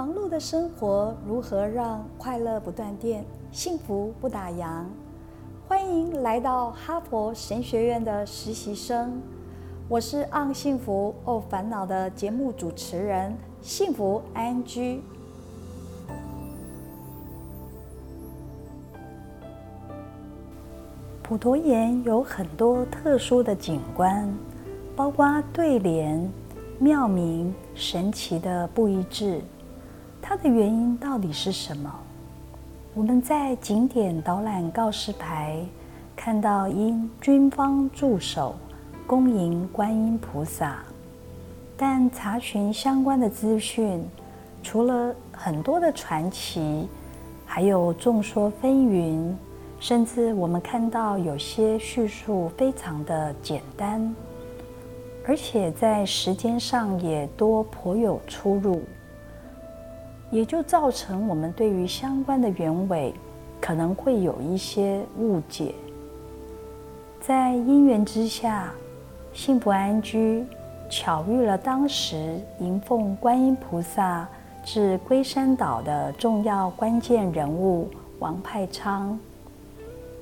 忙碌的生活如何让快乐不断电，幸福不打烊？欢迎来到哈佛神学院的实习生，我是《昂幸福哦烦恼》的节目主持人，幸福安居。普陀岩有很多特殊的景观，包括对联、庙名、神奇的不一致。它的原因到底是什么？我们在景点导览告示牌看到因军方驻守恭迎观音菩萨，但查询相关的资讯，除了很多的传奇，还有众说纷纭，甚至我们看到有些叙述非常的简单，而且在时间上也多颇有出入。也就造成我们对于相关的原委可能会有一些误解。在因缘之下，幸福安居巧遇了当时迎奉观音菩萨至龟山岛的重要关键人物王派昌。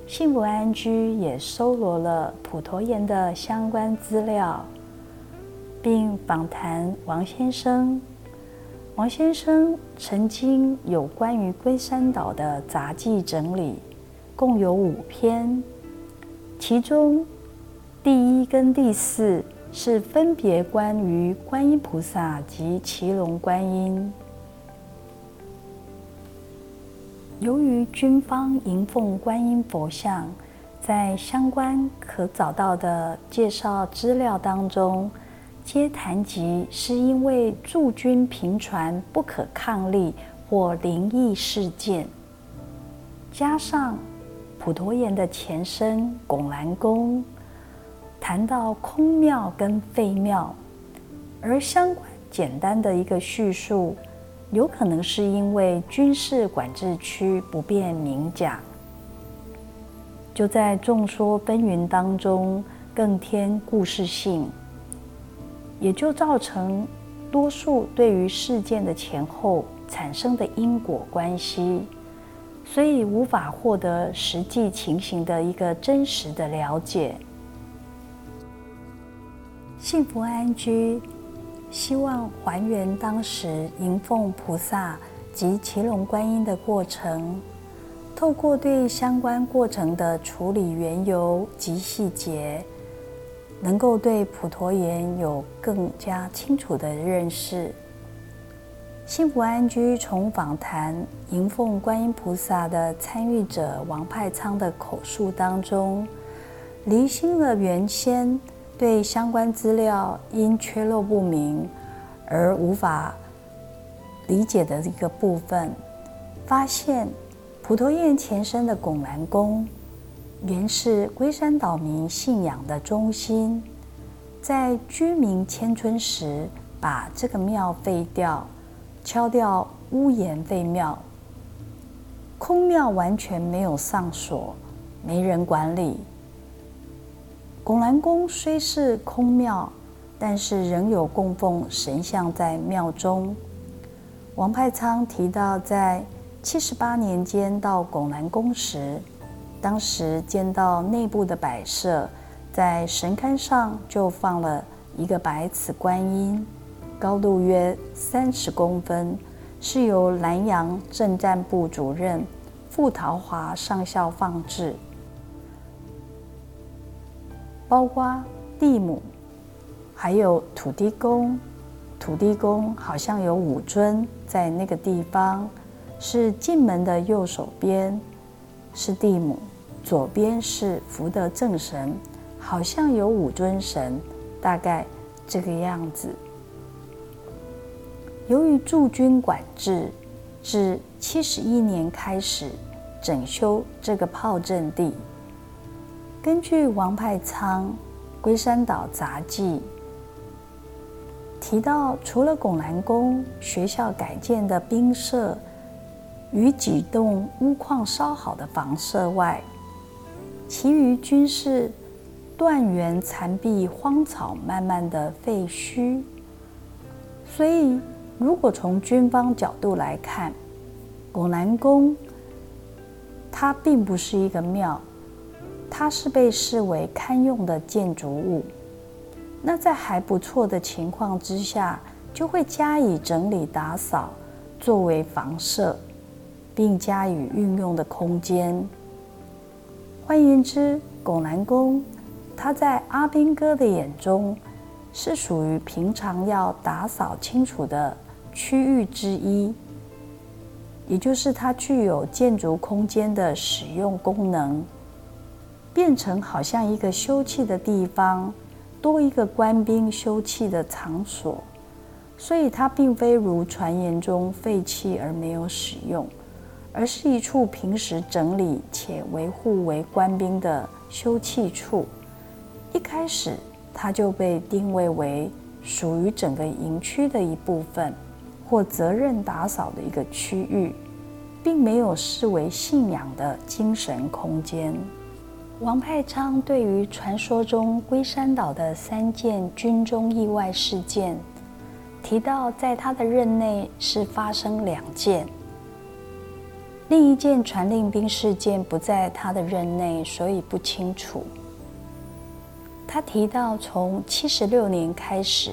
幸福安居也搜罗了普陀岩的相关资料，并访谈王先生。王先生曾经有关于龟山岛的杂记整理，共有五篇，其中第一跟第四是分别关于观音菩萨及骑龙观音。由于军方迎奉观音佛像，在相关可找到的介绍资料当中。皆谈及是因为驻军频传不可抗力或灵异事件，加上普陀岩的前身拱兰宫谈到空庙跟废庙，而相关简单的一个叙述，有可能是因为军事管制区不便明讲，就在众说纷纭当中更添故事性。也就造成多数对于事件的前后产生的因果关系，所以无法获得实际情形的一个真实的了解。幸福安居希望还原当时迎奉菩萨及骑龙观音的过程，透过对相关过程的处理缘由及细节。能够对普陀岩有更加清楚的认识。幸福安居从访谈迎奉观音菩萨的参与者王派仓的口述当中，厘清了原先对相关资料因缺漏不明而无法理解的一个部分，发现普陀岩前身的拱南宫。原是龟山岛民信仰的中心，在居民迁村时，把这个庙废掉，敲掉屋檐废庙，空庙完全没有上锁，没人管理。拱兰宫虽是空庙，但是仍有供奉神像在庙中。王派昌提到，在七十八年间到拱兰宫时。当时见到内部的摆设，在神龛上就放了一个白瓷观音，高度约三十公分，是由南洋政战部主任傅桃华上校放置。包括地母，还有土地公，土地公好像有五尊在那个地方，是进门的右手边。是地母，左边是福德正神，好像有五尊神，大概这个样子。由于驻军管制，自七十一年开始整修这个炮阵地。根据王派仓《龟山岛杂记》提到，除了拱南宫学校改建的兵舍。与几栋屋况稍好的房舍外，其余均是断垣残壁、荒草漫漫的废墟。所以，如果从军方角度来看，拱南宫它并不是一个庙，它是被视为堪用的建筑物。那在还不错的情况之下，就会加以整理打扫，作为房舍，并加以运用的空间。换言之，拱南宫，它在阿兵哥的眼中，是属于平常要打扫清楚的区域之一，也就是它具有建筑空间的使用功能，变成好像一个休憩的地方。多一个官兵休憩的场所，所以它并非如传言中废弃而没有使用，而是一处平时整理且维护为官兵的休憩处。一开始，它就被定位为属于整个营区的一部分，或责任打扫的一个区域，并没有视为信仰的精神空间。王派昌对于传说中龟山岛的三件军中意外事件，提到在他的任内是发生两件，另一件传令兵事件不在他的任内，所以不清楚。他提到从七十六年开始，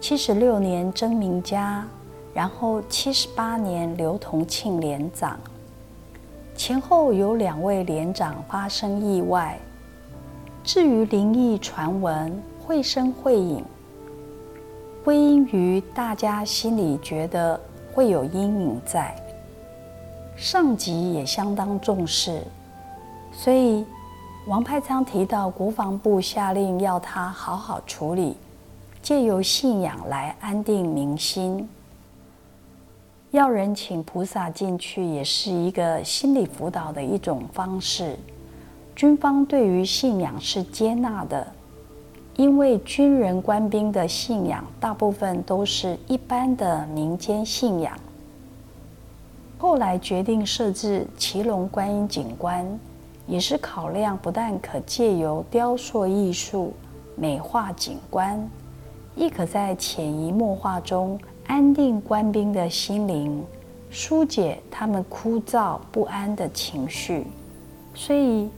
七十六年曾明嘉，然后七十八年刘同庆连长。前后有两位连长发生意外。至于灵异传闻绘声绘影，归因于大家心里觉得会有阴影在，上级也相当重视，所以王派昌提到国防部下令要他好好处理，借由信仰来安定民心。要人请菩萨进去，也是一个心理辅导的一种方式。军方对于信仰是接纳的，因为军人官兵的信仰大部分都是一般的民间信仰。后来决定设置骑龙观音景观，也是考量不但可借由雕塑艺术美化景观，亦可在潜移默化中。安定官兵的心灵，疏解他们枯燥不安的情绪。所以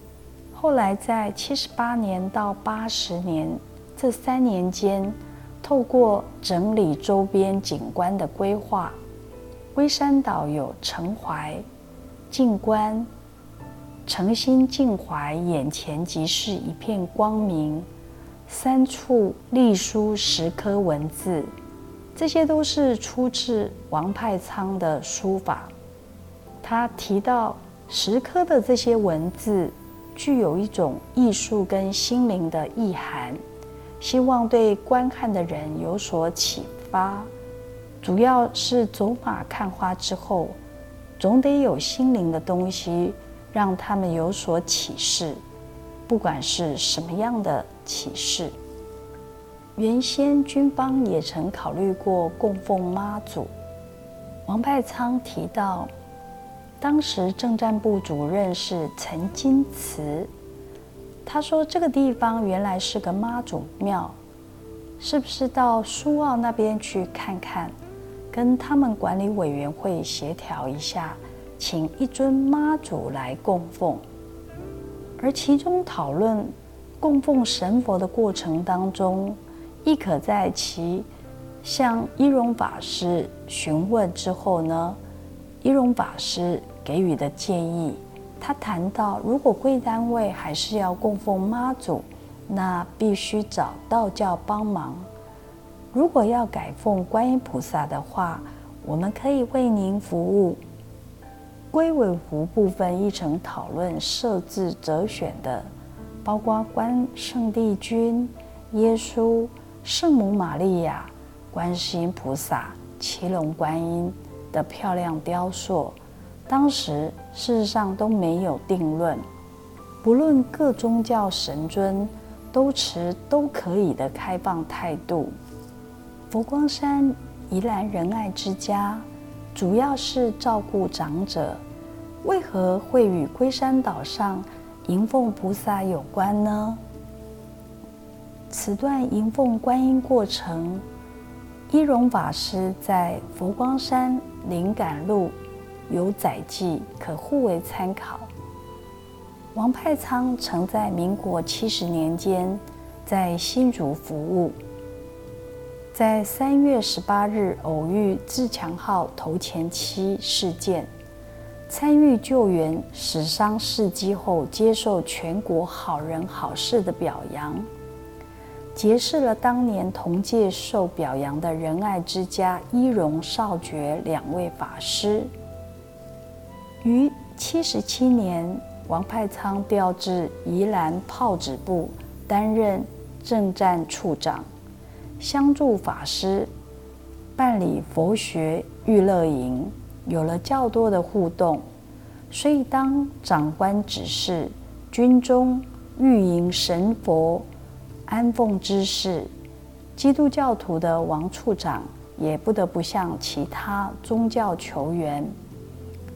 后来在七十八年到八十年这三年间，透过整理周边景观的规划，龟山岛有澄怀、静观、诚心静怀，眼前即是一片光明。三处隶书十颗文字。这些都是出自王派仓的书法。他提到石刻的这些文字具有一种艺术跟心灵的意涵，希望对观看的人有所启发。主要是走马看花之后，总得有心灵的东西让他们有所启示，不管是什么样的启示。原先军方也曾考虑过供奉妈祖。王派仓提到，当时政战部主任是陈金慈，他说这个地方原来是个妈祖庙，是不是到苏澳那边去看看，跟他们管理委员会协调一下，请一尊妈祖来供奉。而其中讨论供奉神佛的过程当中。亦可在其向一荣法师询问之后呢，一荣法师给予的建议，他谈到，如果贵单位还是要供奉妈祖，那必须找道教帮忙；如果要改奉观音菩萨的话，我们可以为您服务。归尾湖部分议程讨论设置择选的，包括关圣帝君、耶稣。圣母玛利亚、观世音菩萨、骑龙观音的漂亮雕塑，当时事实上都没有定论。不论各宗教神尊，都持都可以的开放态度。佛光山宜兰仁爱之家，主要是照顾长者，为何会与龟山岛上迎奉菩萨有关呢？此段迎奉观音过程，一荣法师在佛光山灵感录有载记，可互为参考。王派仓曾在民国七十年间在新竹服务，在三月十八日偶遇自强号头前期事件，参与救援死伤事迹后，接受全国好人好事的表扬。结识了当年同届受表扬的仁爱之家一荣少觉两位法师。于七十七年，王派仓调至宜兰炮子部担任政战处长，相助法师办理佛学娱乐营，有了较多的互动，所以当长官指示军中御营神佛。安奉之事，基督教徒的王处长也不得不向其他宗教求援，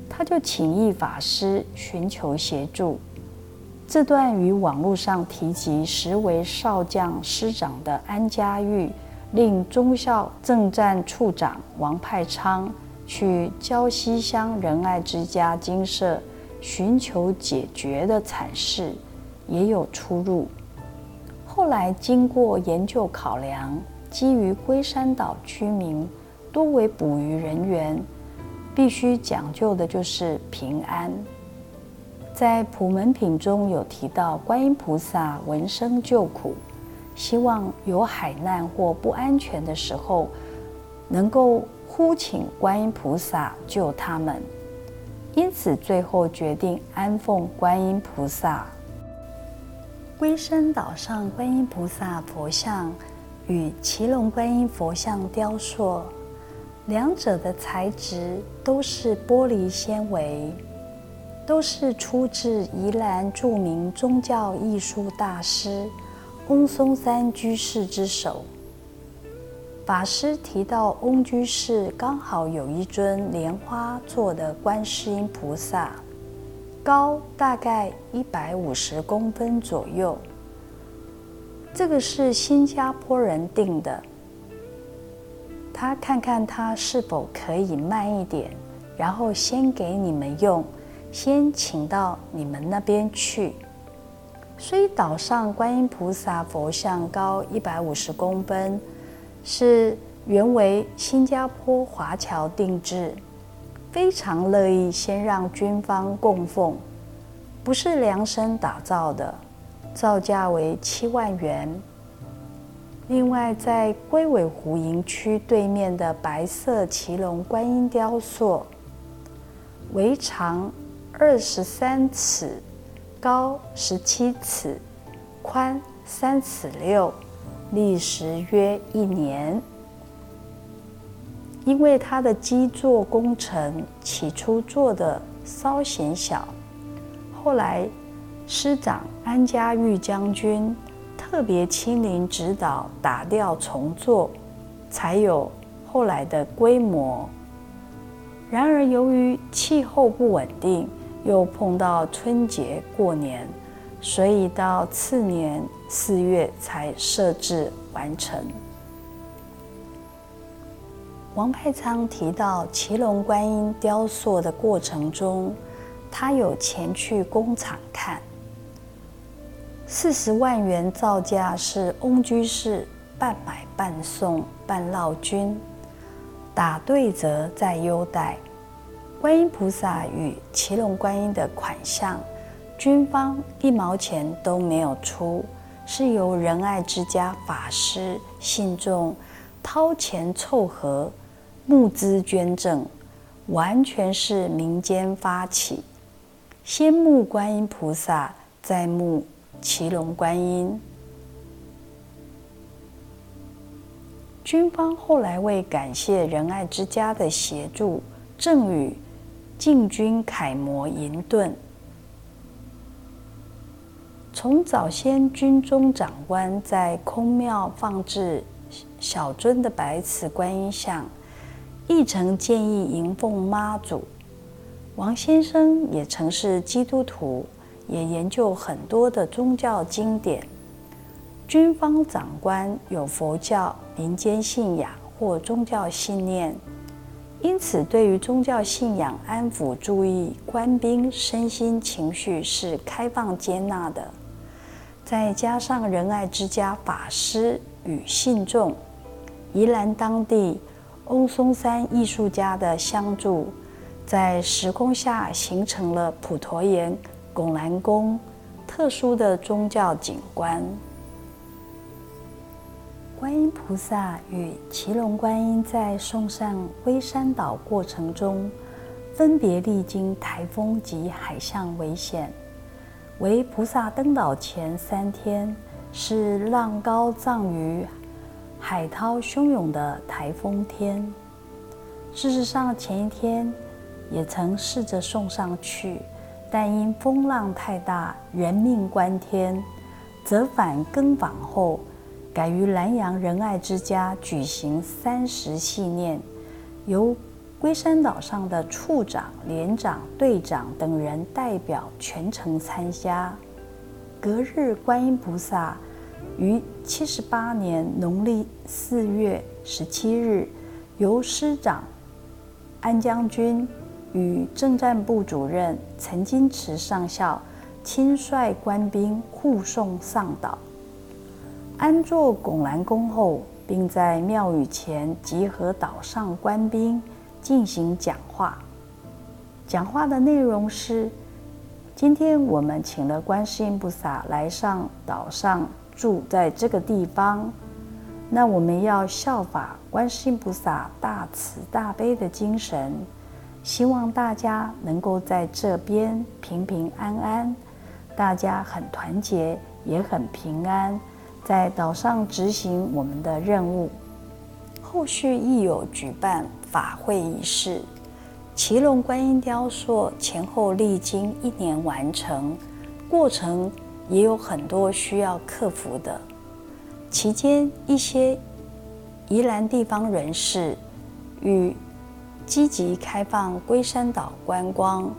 他就请义法师寻求协助。这段与网络上提及实为少将师长的安家玉，令中校正战处长王派昌去礁溪乡仁爱之家精舍寻求解决的惨事，也有出入。后来经过研究考量，基于龟山岛居民多为捕鱼人员，必须讲究的就是平安。在普门品中有提到，观音菩萨闻声救苦，希望有海难或不安全的时候，能够呼请观音菩萨救他们。因此，最后决定安奉观音菩萨。龟山岛上观音菩萨佛像与奇龙观音佛像雕塑，两者的材质都是玻璃纤维，都是出自宜兰著名宗教艺术大师翁松山居士之手。法师提到，翁居士刚好有一尊莲花做的观世音菩萨。高大概一百五十公分左右，这个是新加坡人定的。他看看他是否可以慢一点，然后先给你们用，先请到你们那边去。所以岛上观音菩萨佛像高一百五十公分，是原为新加坡华侨定制。非常乐意先让军方供奉，不是量身打造的，造价为七万元。另外，在龟尾湖营区对面的白色骑龙观音雕塑，围长二十三尺，高十七尺，宽三尺六，历时约一年。因为他的基座工程起初做的稍显小，后来师长安家玉将军特别亲临指导打掉重做，才有后来的规模。然而由于气候不稳定，又碰到春节过年，所以到次年四月才设置完成。王派仓提到骑龙观音雕塑的过程中，他有前去工厂看。四十万元造价是翁居士半买半送半烙金，打对折再优待。观音菩萨与骑龙观音的款项，军方一毛钱都没有出，是由仁爱之家法师信众掏钱凑合。募资捐赠完全是民间发起，先募观音菩萨，再募骑龙观音。军方后来为感谢仁爱之家的协助，赠予禁军楷模银盾。从早先军中长官在空庙放置小尊的白瓷观音像。亦曾建议迎奉妈祖。王先生也曾是基督徒，也研究很多的宗教经典。军方长官有佛教民间信仰或宗教信念，因此对于宗教信仰安抚、注意官兵身心情绪是开放接纳的。再加上仁爱之家法师与信众，宜兰当地翁松山艺术家的相助，在时空下形成了普陀岩拱兰宫特殊的宗教景观。观音菩萨与奇龙观音在送上龟山岛过程中，分别历经台风及海象危险。为菩萨登岛前三天是浪高涨于海涛汹涌的台风天。事实上，前一天也曾试着送上去，但因风浪太大，人命关天，折返更访后，改于南阳仁爱之家举行三十系念，由。龟山岛上的处长、连长、队长等人代表全程参加。隔日，观音菩萨于七十八年农历四月十七日，由师长安将军与政战部主任陈金池上校亲率官兵护送上岛，安坐拱兰宫后，并在庙宇前集合岛上官兵。进行讲话，讲话的内容是：今天我们请了观世音菩萨来上岛上住在这个地方，那我们要效法观世音菩萨大慈大悲的精神，希望大家能够在这边平平安安，大家很团结，也很平安，在岛上执行我们的任务。后续亦有举办。法会仪式，奇龙观音雕塑前后历经一年完成，过程也有很多需要克服的。期间，一些宜兰地方人士与积极开放龟山岛观光，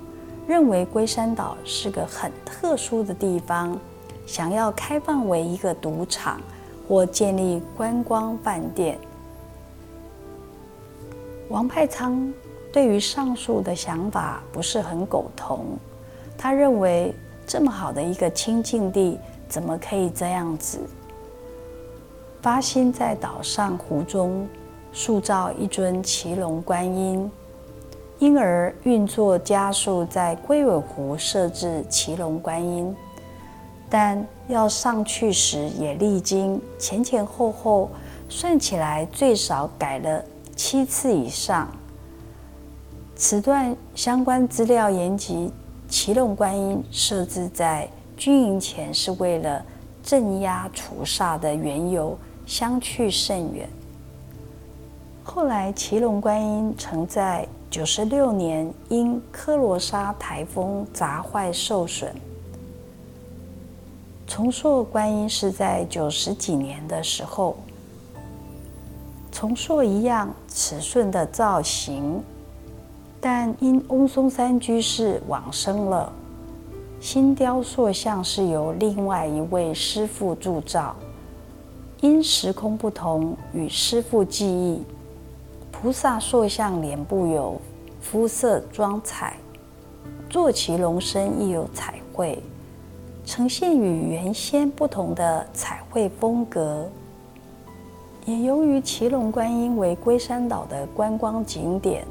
认为龟山岛是个很特殊的地方，想要开放为一个赌场或建立观光饭店。王派仓对于上述的想法不是很苟同，他认为这么好的一个清净地，怎么可以这样子？发心在岛上湖中塑造一尊奇龙观音，因而运作加速在龟尾湖设置奇龙观音，但要上去时也历经前前后后，算起来最少改了。七次以上。此段相关资料言及奇龙观音设置在军营前，是为了镇压除煞的缘由，相去甚远。后来奇龙观音曾在九十六年因科罗莎台风砸坏受损。重塑观音是在九十几年的时候。重塑一样尺寸的造型，但因翁松山居士往生了，新雕塑像是由另外一位师傅铸造。因时空不同，与师傅记忆，菩萨塑像脸部有肤色装彩，坐骑龙身亦有彩绘，呈现与原先不同的彩绘风格。也由于奇龙观音为龟山岛的观光景点，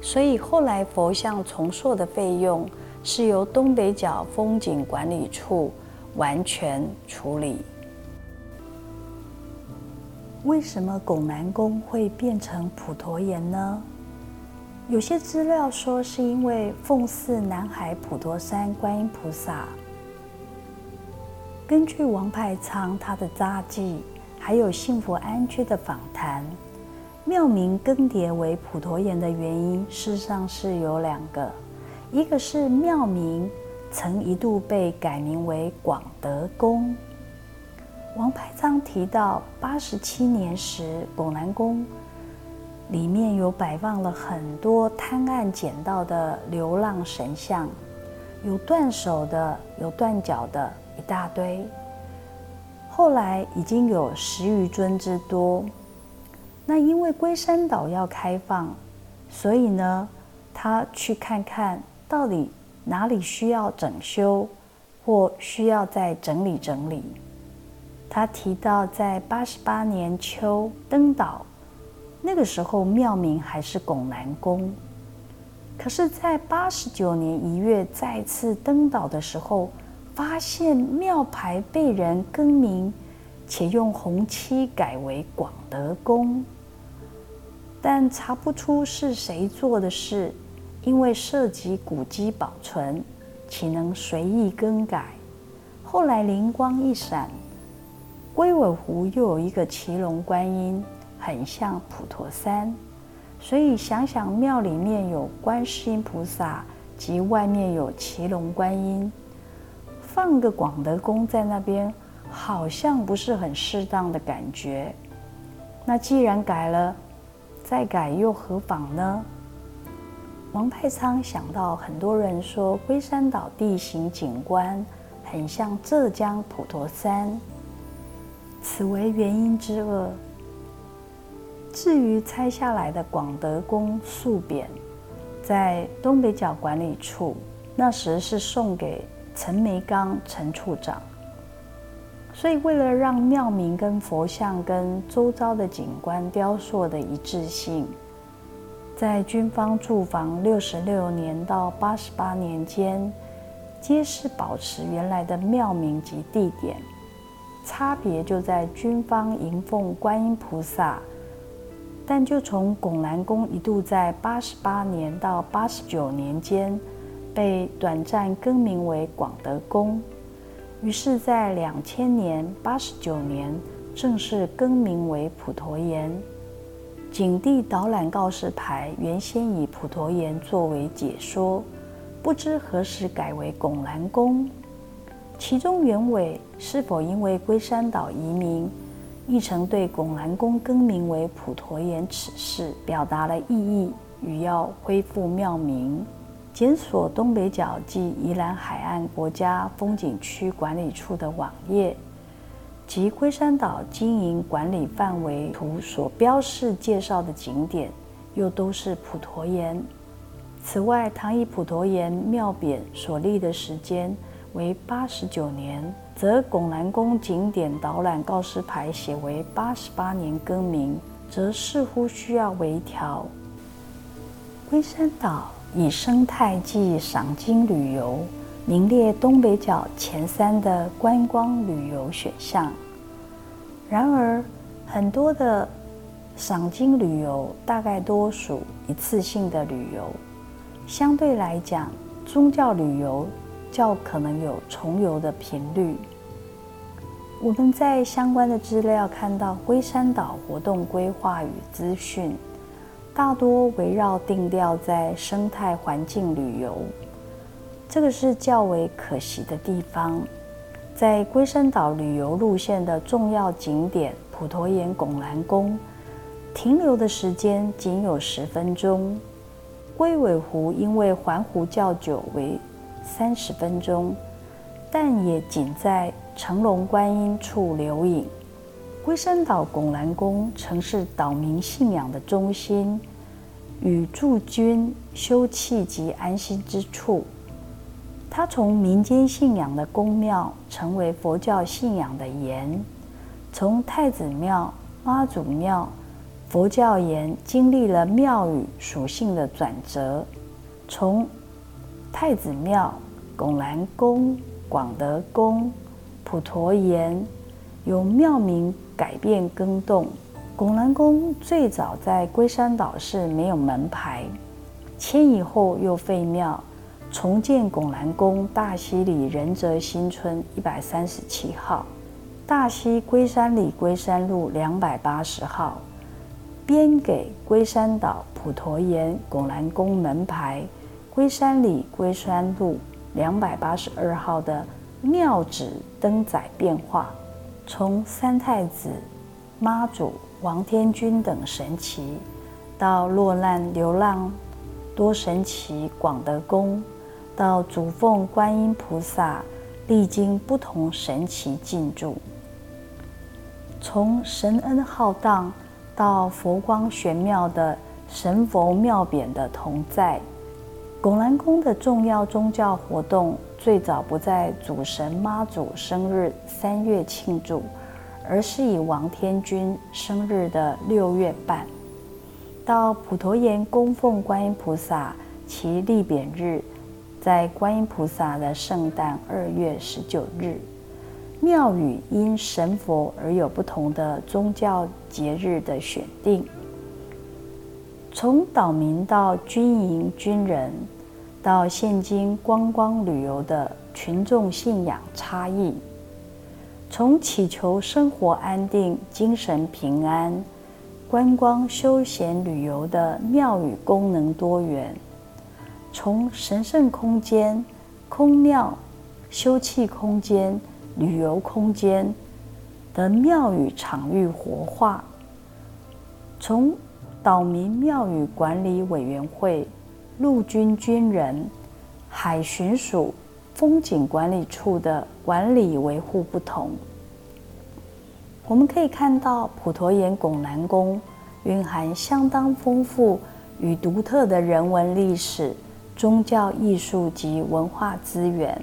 所以后来佛像重塑的费用是由东北角风景管理处完全处理。为什么拱南宫会变成普陀岩呢？有些资料说是因为奉祀南海普陀山观音菩萨。根据王派仓他的札记。还有幸福安居的访谈，庙名更迭为普陀岩的原因，事实上是有两个，一个是庙名曾一度被改名为广德宫。王派章提到，八十七年时，拱南宫里面有摆放了很多贪案捡到的流浪神像，有断手的，有断脚的，一大堆。后来已经有十余尊之多。那因为龟山岛要开放，所以呢，他去看看到底哪里需要整修，或需要再整理整理。他提到，在八十八年秋登岛，那个时候庙名还是拱南宫。可是，在八十九年一月再次登岛的时候，发现庙牌被人更名，且用红漆改为广德宫，但查不出是谁做的事，因为涉及古迹保存，岂能随意更改？后来灵光一闪，龟尾湖又有一个骑龙观音，很像普陀山。所以想想庙里面有观世音菩萨，及外面有骑龙观音，放个广德宫在那边，好像不是很适当的感觉。那既然改了，再改又何妨呢？王太仓想到很多人说龟山岛地形景观很像浙江普陀山，此为原因之二。至于拆下来的广德宫塑匾，在东北角管理处，那时是送给陈梅刚陈处长。所以，为了让庙名跟佛像跟周遭的景观雕塑的一致性，在军方驻防六十六年到八十八年间，皆是保持原来的庙名及地点，差别就在军方迎奉观音菩萨。但就从拱南宫一度在八十八年到八十九年间被短暂更名为广德宫，于是，在两千年八十九年正式更名为普陀岩。景地导览告示牌原先以普陀岩作为解说，不知何时改为拱南宫，其中原委是否因为龟山岛移民？亦曾对拱南宫更名为普陀岩此事表达了异议与要恢复庙名。检索东北角即宜兰海岸国家风景区管理处的网页及龟山岛经营管理范围图所标示介绍的景点，又都是普陀岩。此外，唐以普陀岩庙匾所立的时间为八十九年。则拱南宫景点导览告示牌写为八十八年更名，则似乎需要微调。龟山岛以生态暨赏金旅游名列东北角前三的观光旅游选项。然而，很多的赏金旅游大概多属一次性的旅游，相对来讲，宗教旅游较可能有重游的频率。我们在相关的资料看到，龟山岛活动规划与资讯大多围绕定调在生态环境旅游，这个是较为可惜的地方。在龟山岛旅游路线的重要景点普陀岩拱南宫，停留的时间仅有十分钟；龟尾湖因为环湖较久，为三十分钟。但也仅在成龙观音处留影。龟山岛拱南宫曾是岛民信仰的中心，与驻军休憩及安心之处。它从民间信仰的宫庙，成为佛教信仰的岩。从太子庙、妈祖庙、佛教岩，经历了庙宇属性的转折。从太子庙、拱南宫。广德宫、普陀岩由庙名改变更动。拱南宫最早在龟山岛是没有门牌，迁移后又废庙，重建拱南宫大溪里仁泽新村一百三十七号，大溪龟山里龟山路两百八十号，编给龟山岛普陀岩拱南宫门牌，龟山里龟山路。两百八十二号的庙址登载变化，从三太子、妈祖、王天君等神奇，到落难流浪多神奇广德宫，到主奉观音菩萨，历经不同神奇进驻，从神恩浩荡到佛光玄妙的神佛庙匾的同在。拱南宫的重要宗教活动最早不在主神妈祖生日三月庆祝，而是以王天君生日的六月半。到普陀岩供奉观音菩萨，其立匾日在观音菩萨的圣诞二月十九日。庙宇因神佛而有不同的宗教节日的选定。从岛民到军营军人，到现今观光旅游的群众信仰差异，从祈求生活安定、精神平安，观光休闲旅游的庙宇功能多元，从神圣空间、空庙、休憩空间、旅游空间的庙宇场域活化，从。岛民庙宇管理委员会、陆军军人、海巡署、风景管理处的管理维护不同，我们可以看到普陀岩拱南宫蕴含相当丰富与独特的人文历史、宗教艺术及文化资源。